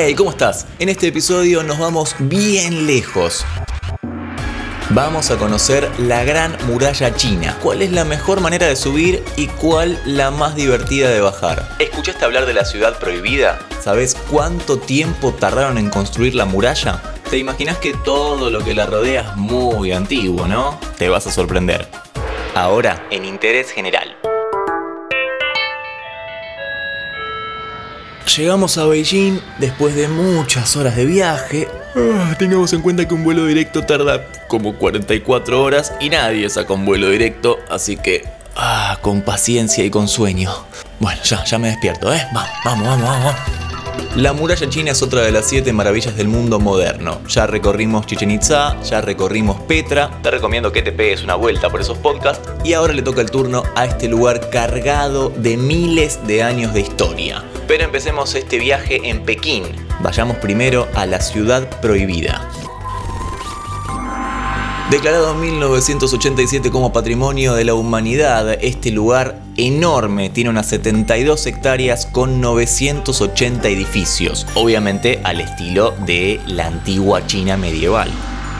Hey, ¿cómo estás? En este episodio nos vamos bien lejos. Vamos a conocer la Gran Muralla China. ¿Cuál es la mejor manera de subir y cuál la más divertida de bajar? ¿Escuchaste hablar de la ciudad prohibida? ¿Sabes cuánto tiempo tardaron en construir la muralla? ¿Te imaginas que todo lo que la rodea es muy antiguo, no? Te vas a sorprender. Ahora, en interés general. Llegamos a Beijing después de muchas horas de viaje. Ah, tengamos en cuenta que un vuelo directo tarda como 44 horas y nadie saca un vuelo directo, así que ah, con paciencia y con sueño. Bueno, ya, ya me despierto, ¿eh? Vamos, vamos, vamos, vamos. La muralla china es otra de las siete maravillas del mundo moderno. Ya recorrimos Chichen Itza, ya recorrimos Petra. Te recomiendo que te pegues una vuelta por esos podcasts. Y ahora le toca el turno a este lugar cargado de miles de años de historia. Pero empecemos este viaje en Pekín. Vayamos primero a la ciudad prohibida. Declarado en 1987 como Patrimonio de la Humanidad, este lugar enorme tiene unas 72 hectáreas con 980 edificios, obviamente al estilo de la antigua China medieval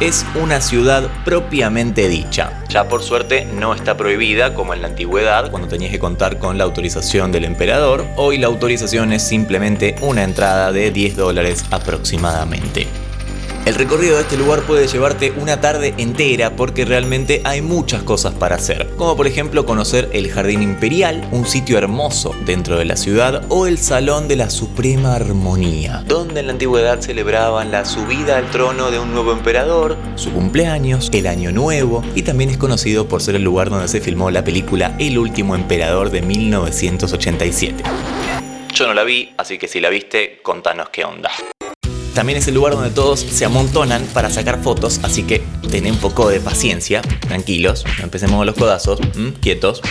es una ciudad propiamente dicha. Ya por suerte no está prohibida como en la antigüedad cuando tenías que contar con la autorización del emperador. Hoy la autorización es simplemente una entrada de 10 dólares aproximadamente. El recorrido de este lugar puede llevarte una tarde entera porque realmente hay muchas cosas para hacer, como por ejemplo conocer el Jardín Imperial, un sitio hermoso dentro de la ciudad, o el Salón de la Suprema Armonía, donde en la antigüedad celebraban la subida al trono de un nuevo emperador, su cumpleaños, el año nuevo, y también es conocido por ser el lugar donde se filmó la película El último emperador de 1987. Yo no la vi, así que si la viste, contanos qué onda. También es el lugar donde todos se amontonan para sacar fotos, así que ten un poco de paciencia, tranquilos, empecemos los codazos, quietos.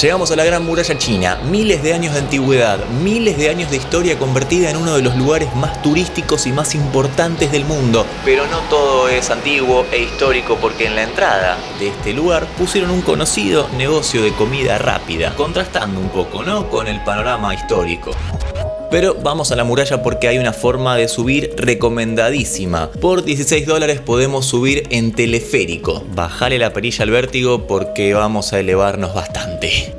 Llegamos a la Gran Muralla China, miles de años de antigüedad, miles de años de historia convertida en uno de los lugares más turísticos y más importantes del mundo. Pero no todo es antiguo e histórico porque en la entrada de este lugar pusieron un conocido negocio de comida rápida, contrastando un poco, ¿no? Con el panorama histórico. Pero vamos a la muralla porque hay una forma de subir recomendadísima. Por 16 dólares podemos subir en teleférico. Bajale la perilla al vértigo porque vamos a elevarnos bastante.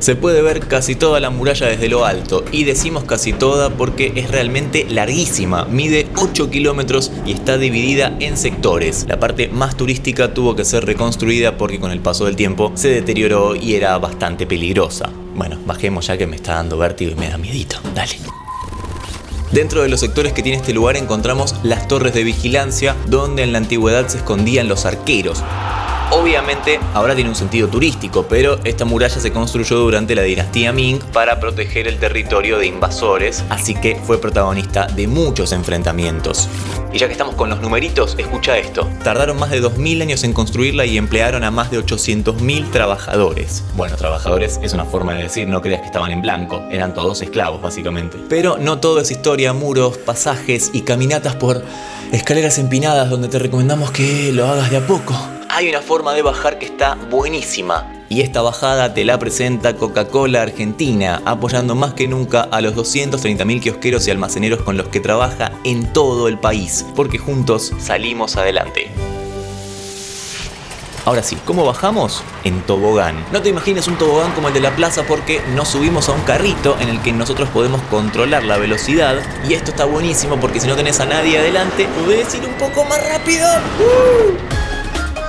Se puede ver casi toda la muralla desde lo alto, y decimos casi toda porque es realmente larguísima, mide 8 kilómetros y está dividida en sectores. La parte más turística tuvo que ser reconstruida porque con el paso del tiempo se deterioró y era bastante peligrosa. Bueno, bajemos ya que me está dando vértigo y me da miedito. Dale. Dentro de los sectores que tiene este lugar encontramos las torres de vigilancia, donde en la antigüedad se escondían los arqueros. Obviamente ahora tiene un sentido turístico, pero esta muralla se construyó durante la dinastía Ming para proteger el territorio de invasores, así que fue protagonista de muchos enfrentamientos. Y ya que estamos con los numeritos, escucha esto. Tardaron más de 2.000 años en construirla y emplearon a más de 800.000 trabajadores. Bueno, trabajadores es una forma de decir, no creas que estaban en blanco, eran todos esclavos básicamente. Pero no todo es historia, muros, pasajes y caminatas por escaleras empinadas donde te recomendamos que lo hagas de a poco hay una forma de bajar que está buenísima. Y esta bajada te la presenta Coca-Cola Argentina, apoyando más que nunca a los 230.000 kiosqueros y almaceneros con los que trabaja en todo el país, porque juntos salimos adelante. Ahora sí, ¿cómo bajamos? En tobogán. No te imagines un tobogán como el de la plaza porque nos subimos a un carrito en el que nosotros podemos controlar la velocidad. Y esto está buenísimo porque si no tenés a nadie adelante, podés ir un poco más rápido. ¡Uh!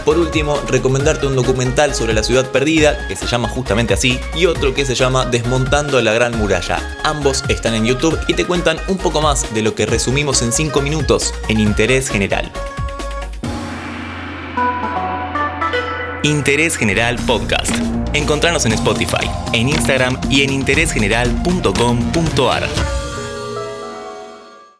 Por último, recomendarte un documental sobre la ciudad perdida, que se llama justamente así, y otro que se llama Desmontando la Gran Muralla. Ambos están en YouTube y te cuentan un poco más de lo que resumimos en 5 minutos en Interés General. Interés General Podcast. Encontrarnos en Spotify, en Instagram y en interésgeneral.com.ar.